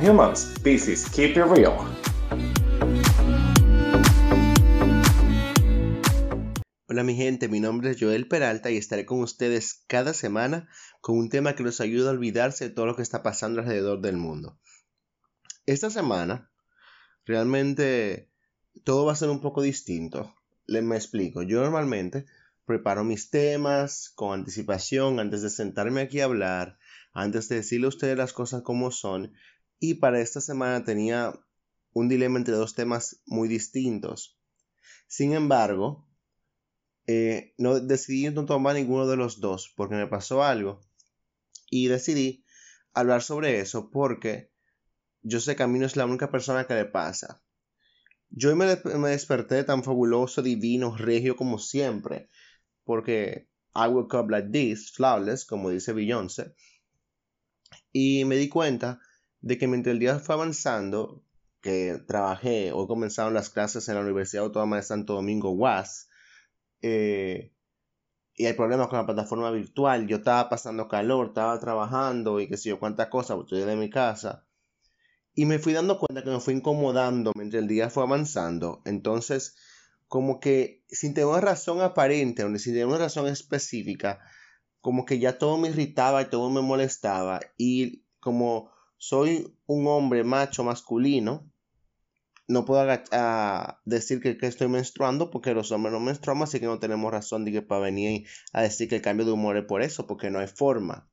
humans. Pisces, keep it real. Hola mi gente, mi nombre es Joel Peralta y estaré con ustedes cada semana con un tema que nos ayuda a olvidarse de todo lo que está pasando alrededor del mundo. Esta semana realmente todo va a ser un poco distinto. Les me explico. Yo normalmente preparo mis temas con anticipación antes de sentarme aquí a hablar, antes de decirle a ustedes las cosas como son. Y para esta semana tenía un dilema entre dos temas muy distintos. Sin embargo, eh, no decidí no tomar ninguno de los dos porque me pasó algo y decidí hablar sobre eso porque yo sé que a mí no es la única persona que le pasa. Yo me, me desperté tan fabuloso, divino, regio como siempre, porque I woke up like this, flawless, como dice Beyoncé, y me di cuenta de que mientras el día fue avanzando, que trabajé, hoy comenzaron las clases en la Universidad Autónoma de Santo Domingo, UAS, eh, y hay problemas con la plataforma virtual, yo estaba pasando calor, estaba trabajando y qué sé yo cuántas cosas, estoy de mi casa. Y me fui dando cuenta que me fui incomodando mientras el día fue avanzando. Entonces, como que sin tener una razón aparente, sin tener una razón específica, como que ya todo me irritaba y todo me molestaba. Y como soy un hombre macho masculino, no puedo decir que, estoy menstruando porque los hombres no menstruamos, así que no tenemos razón de que para venir a decir que el cambio de humor es por eso, porque no hay forma.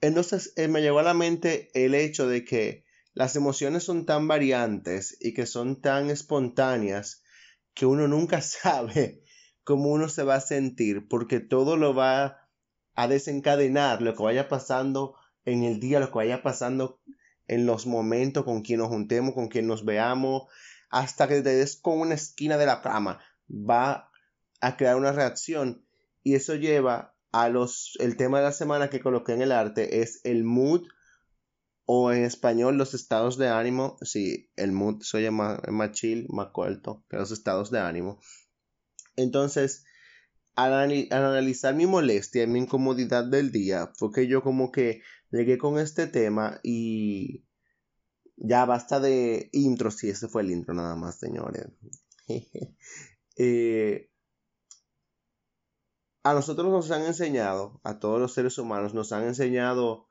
Entonces eh, me llegó a la mente el hecho de que las emociones son tan variantes y que son tan espontáneas que uno nunca sabe cómo uno se va a sentir porque todo lo va a desencadenar, lo que vaya pasando en el día, lo que vaya pasando en los momentos con quien nos juntemos, con quien nos veamos, hasta que te des con una esquina de la cama, va a crear una reacción y eso lleva a los el tema de la semana que coloqué en el arte es el mood o en español los estados de ánimo, sí, el mood soy más, más chill, más corto que los estados de ánimo. Entonces, al, analizar mi molestia y mi incomodidad del día, fue que yo como que llegué con este tema y ya basta de intro, sí, ese fue el intro nada más, señores. Eh, a nosotros nos han enseñado, a todos los seres humanos, nos han enseñado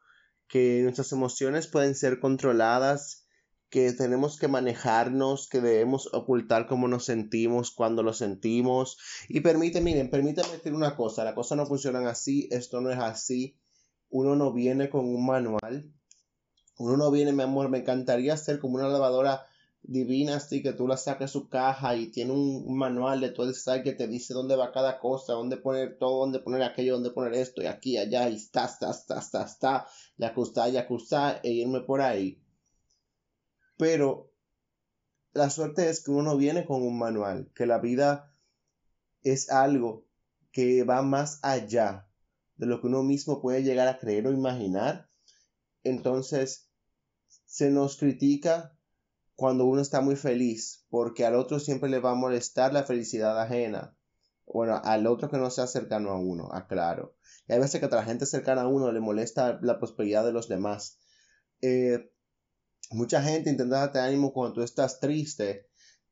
que nuestras emociones pueden ser controladas, que tenemos que manejarnos, que debemos ocultar cómo nos sentimos cuando lo sentimos. Y permíteme, miren, permítame decir una cosa, las cosas no funcionan así, esto no es así. Uno no viene con un manual. Uno no viene, mi amor, me encantaría ser como una lavadora divina, así que tú la saques su caja y tiene un, manual de todo el site que te dice dónde va cada cosa, dónde poner todo, dónde poner aquello, dónde poner esto y aquí, allá, y está, está, está, está, está, ya está, ya está, e irme por ahí. Pero la suerte es que uno no viene con un manual, que la vida es algo que va más allá de lo que uno mismo puede llegar a creer o imaginar. Entonces, se nos critica cuando uno está muy feliz, porque al otro siempre le va a molestar la felicidad ajena. Bueno, al otro que no sea cercano a uno, aclaro. Y hay veces que a la gente cercana a uno le molesta la prosperidad de los demás. Eh, mucha gente intenta darte ánimo cuando tú estás triste,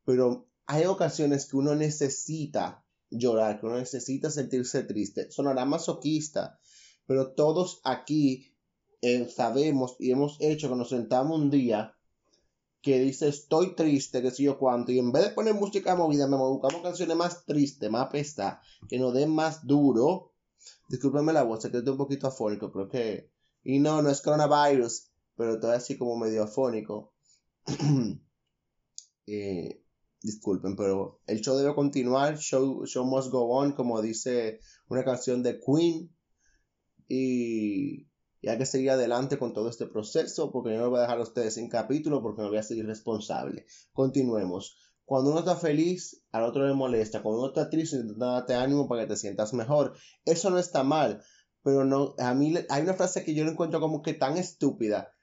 pero hay ocasiones que uno necesita llorar, que uno necesita sentirse triste. Sonará masoquista, pero todos aquí eh, sabemos y hemos hecho que nos sentamos un día que dice estoy triste, que sé yo cuánto, y en vez de poner música movida, me buscamos canciones más tristes, más pesta, que nos den más duro. Discúlpeme la voz, que estoy un poquito afónico, creo que. Y no, no es coronavirus, pero estoy así como medio afónico. eh, disculpen, pero el show debe continuar, show, show must go on, como dice una canción de Queen. Y y hay que seguir adelante con todo este proceso porque yo no voy a dejar a ustedes sin capítulo porque me voy a seguir responsable. Continuemos. Cuando uno está feliz, al otro le molesta. Cuando uno está triste, intenta darte ánimo para que te sientas mejor. Eso no está mal. Pero no, a mí hay una frase que yo lo encuentro como que tan estúpida.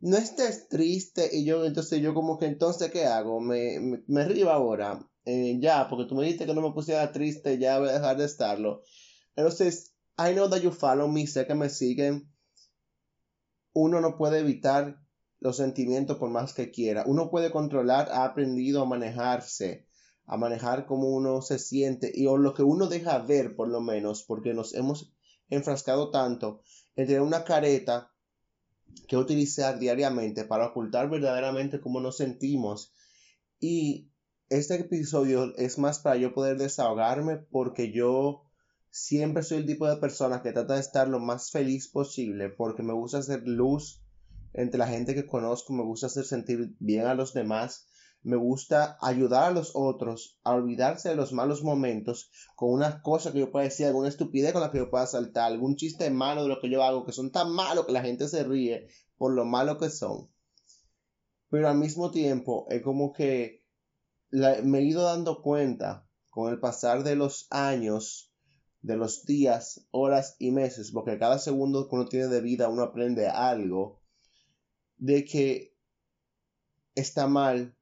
No estés triste y yo, entonces yo como que entonces, ¿qué hago? Me, me, río ahora. Eh, ya, porque tú me dijiste que no me pusiera triste, ya voy a dejar de estarlo. Entonces, I know that you follow me, sé que me siguen uno no puede evitar los sentimientos por más que quiera. Uno puede controlar, ha aprendido a manejarse, a manejar cómo uno se siente y o lo que uno deja ver por lo menos, porque nos hemos enfrascado tanto en tener una careta que utilizar diariamente para ocultar verdaderamente cómo nos sentimos. Y este episodio es más para yo poder desahogarme porque yo siempre soy el tipo de persona que trata de estar lo más feliz posible porque me gusta hacer luz entre la gente que conozco, me gusta hacer sentir bien a los demás, me gusta ayudar a los otros a olvidarse de los malos momentos con una cosa que yo pueda decir, alguna estupidez con la que yo pueda saltar, algún chiste malo de lo que yo hago, que son tan malos que la gente se ríe por lo malo que son. Pero al mismo tiempo es como que me he ido dando cuenta con el pasar de los años, de los días, horas y meses, porque cada segundo que uno tiene de vida uno aprende algo de que está mal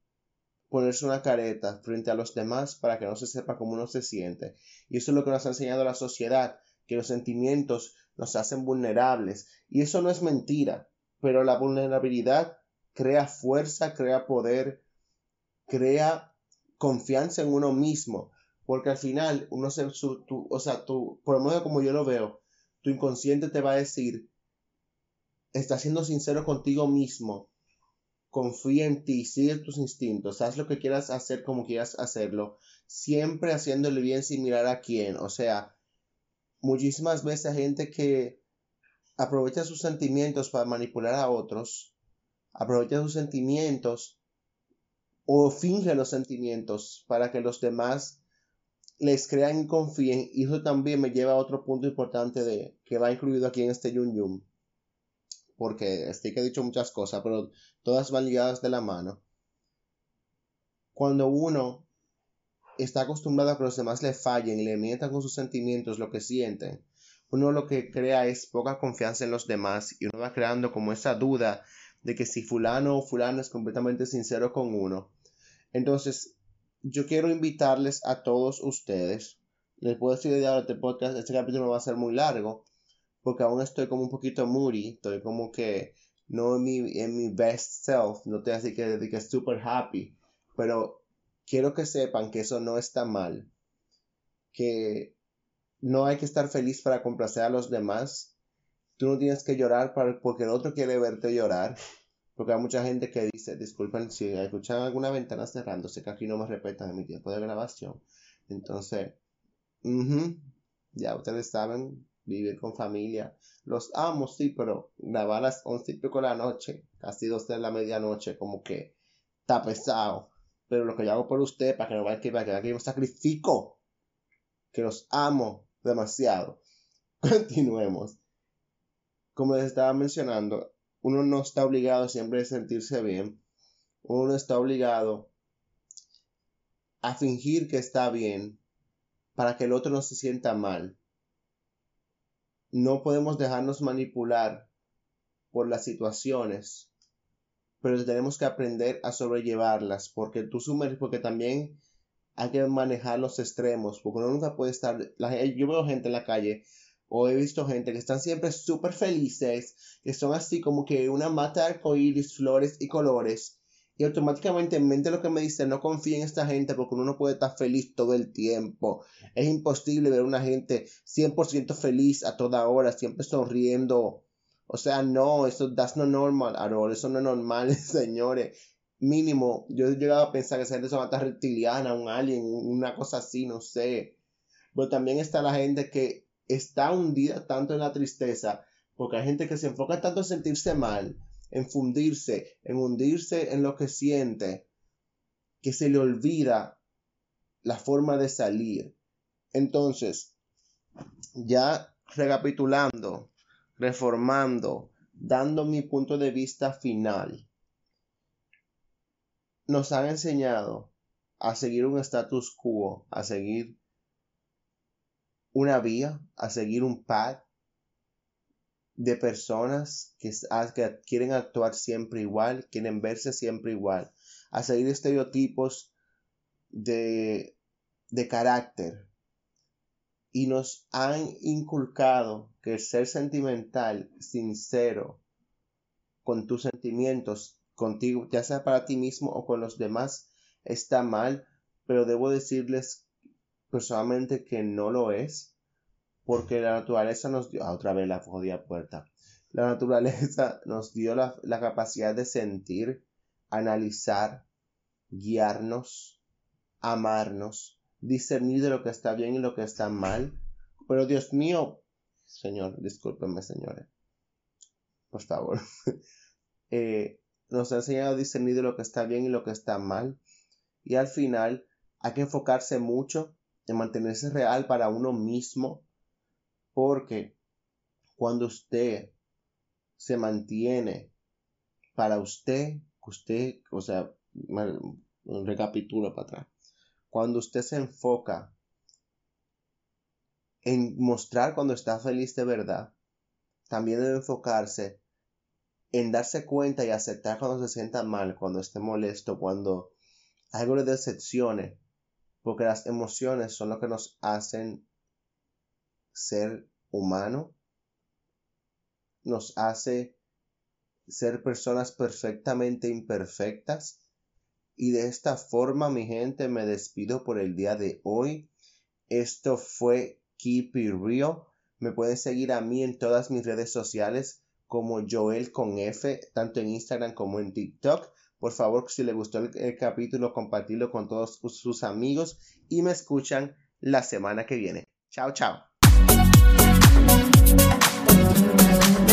ponerse una careta frente a los demás para que no se sepa cómo uno se siente. Y eso es lo que nos ha enseñado la sociedad, que los sentimientos nos hacen vulnerables. Y eso no es mentira, pero la vulnerabilidad crea fuerza, crea poder, crea confianza en uno mismo. Porque al final, uno se, o sea, tú, por el modo como yo lo veo, tu inconsciente te va a decir, Estás siendo sincero contigo mismo. Confía en ti, sigue tus instintos, haz lo que quieras hacer como quieras hacerlo, siempre haciéndole bien sin mirar a quién. O sea, muchísimas veces hay gente que aprovecha sus sentimientos para manipular a otros, aprovecha sus sentimientos o finge los sentimientos para que los demás les crean y confíen. Y eso también me lleva a otro punto importante de que va incluido aquí en este Yun Yun porque estoy que he dicho muchas cosas, pero todas van ligadas de la mano. Cuando uno está acostumbrado a que los demás le fallen y le mientan con sus sentimientos lo que sienten, uno lo que crea es poca confianza en los demás y uno va creando como esa duda de que si fulano o fulano es completamente sincero con uno. Entonces, yo quiero invitarles a todos ustedes, les puedo decir de ahora este podcast, este capítulo va a ser muy largo, porque aún estoy como un poquito moody, estoy como que no en mi, en mi best self, no te así que, que super happy, pero quiero que sepan que eso no está mal, que no hay que estar feliz para complacer a los demás, tú no tienes que llorar para, porque el otro quiere verte llorar, porque hay mucha gente que dice, disculpen si escuchan alguna ventana cerrándose, que aquí no me respetan en mi tiempo de grabación, entonces, ya ustedes saben, vivir con familia. Los amo, sí, pero grabar a las once y pico de la noche, casi dos de la medianoche, como que está pesado. Pero lo que yo hago por usted, para que no vaya que vaya que yo sacrifico, que los amo demasiado. Continuemos. Como les estaba mencionando, uno no está obligado siempre a sentirse bien. Uno está obligado a fingir que está bien para que el otro no se sienta mal no podemos dejarnos manipular por las situaciones, pero tenemos que aprender a sobrellevarlas, porque tú sumerges, porque también hay que manejar los extremos, porque uno nunca puede estar, yo veo gente en la calle, o he visto gente que están siempre súper felices, que son así como que una mata de arcoíris, flores y colores, y automáticamente en mente lo que me dice, no confíe en esta gente porque uno no puede estar feliz todo el tiempo. Es imposible ver una gente 100% feliz a toda hora, siempre sonriendo. O sea, no, eso that's no normal at Eso no es normal, señores. Mínimo, yo he llegado a pensar que esa gente es una reptiliana, un alien, una cosa así, no sé. Pero también está la gente que está hundida tanto en la tristeza, porque hay gente que se enfoca tanto en sentirse mal, en fundirse, en hundirse en lo que siente, que se le olvida la forma de salir. Entonces, ya recapitulando, reformando, dando mi punto de vista final, nos han enseñado a seguir un status quo, a seguir una vía, a seguir un path, de personas que, quieren actuar siempre igual, quieren verse siempre igual, a seguir estereotipos de, de carácter. Y nos han inculcado que el ser sentimental, sincero, con tus sentimientos, contigo, ya sea para ti mismo o con los demás, está mal, pero debo decirles personalmente que no lo es, porque la naturaleza nos dio, ah, otra vez la jodida puerta, la naturaleza nos dio la, la capacidad de sentir, analizar, guiarnos, amarnos, discernir de lo que está bien y lo que está mal. Pero Dios mío, Señor, discúlpenme, señores, por favor, eh, nos ha enseñado a discernir de lo que está bien y lo que está mal. Y al final hay que enfocarse mucho en mantenerse real para uno mismo, porque cuando usted se mantiene para usted, usted, o sea, recapitulo para atrás, cuando usted se enfoca en mostrar cuando está feliz de verdad, también debe enfocarse en darse cuenta y aceptar cuando se sienta mal, cuando esté molesto, cuando algo le decepcione, porque las emociones son lo que nos hacen ser humano, nos hace ser personas perfectamente imperfectas. Y de esta forma, mi gente, me despido por el día de hoy. Esto fue Keep It Real. Me pueden seguir a mí en todas mis redes sociales como Joel con F, tanto en Instagram como en TikTok. Por favor, si les gustó el, capítulo, compartirlo con todos sus amigos y me escuchan la semana que viene. Chao, chao. Thank you.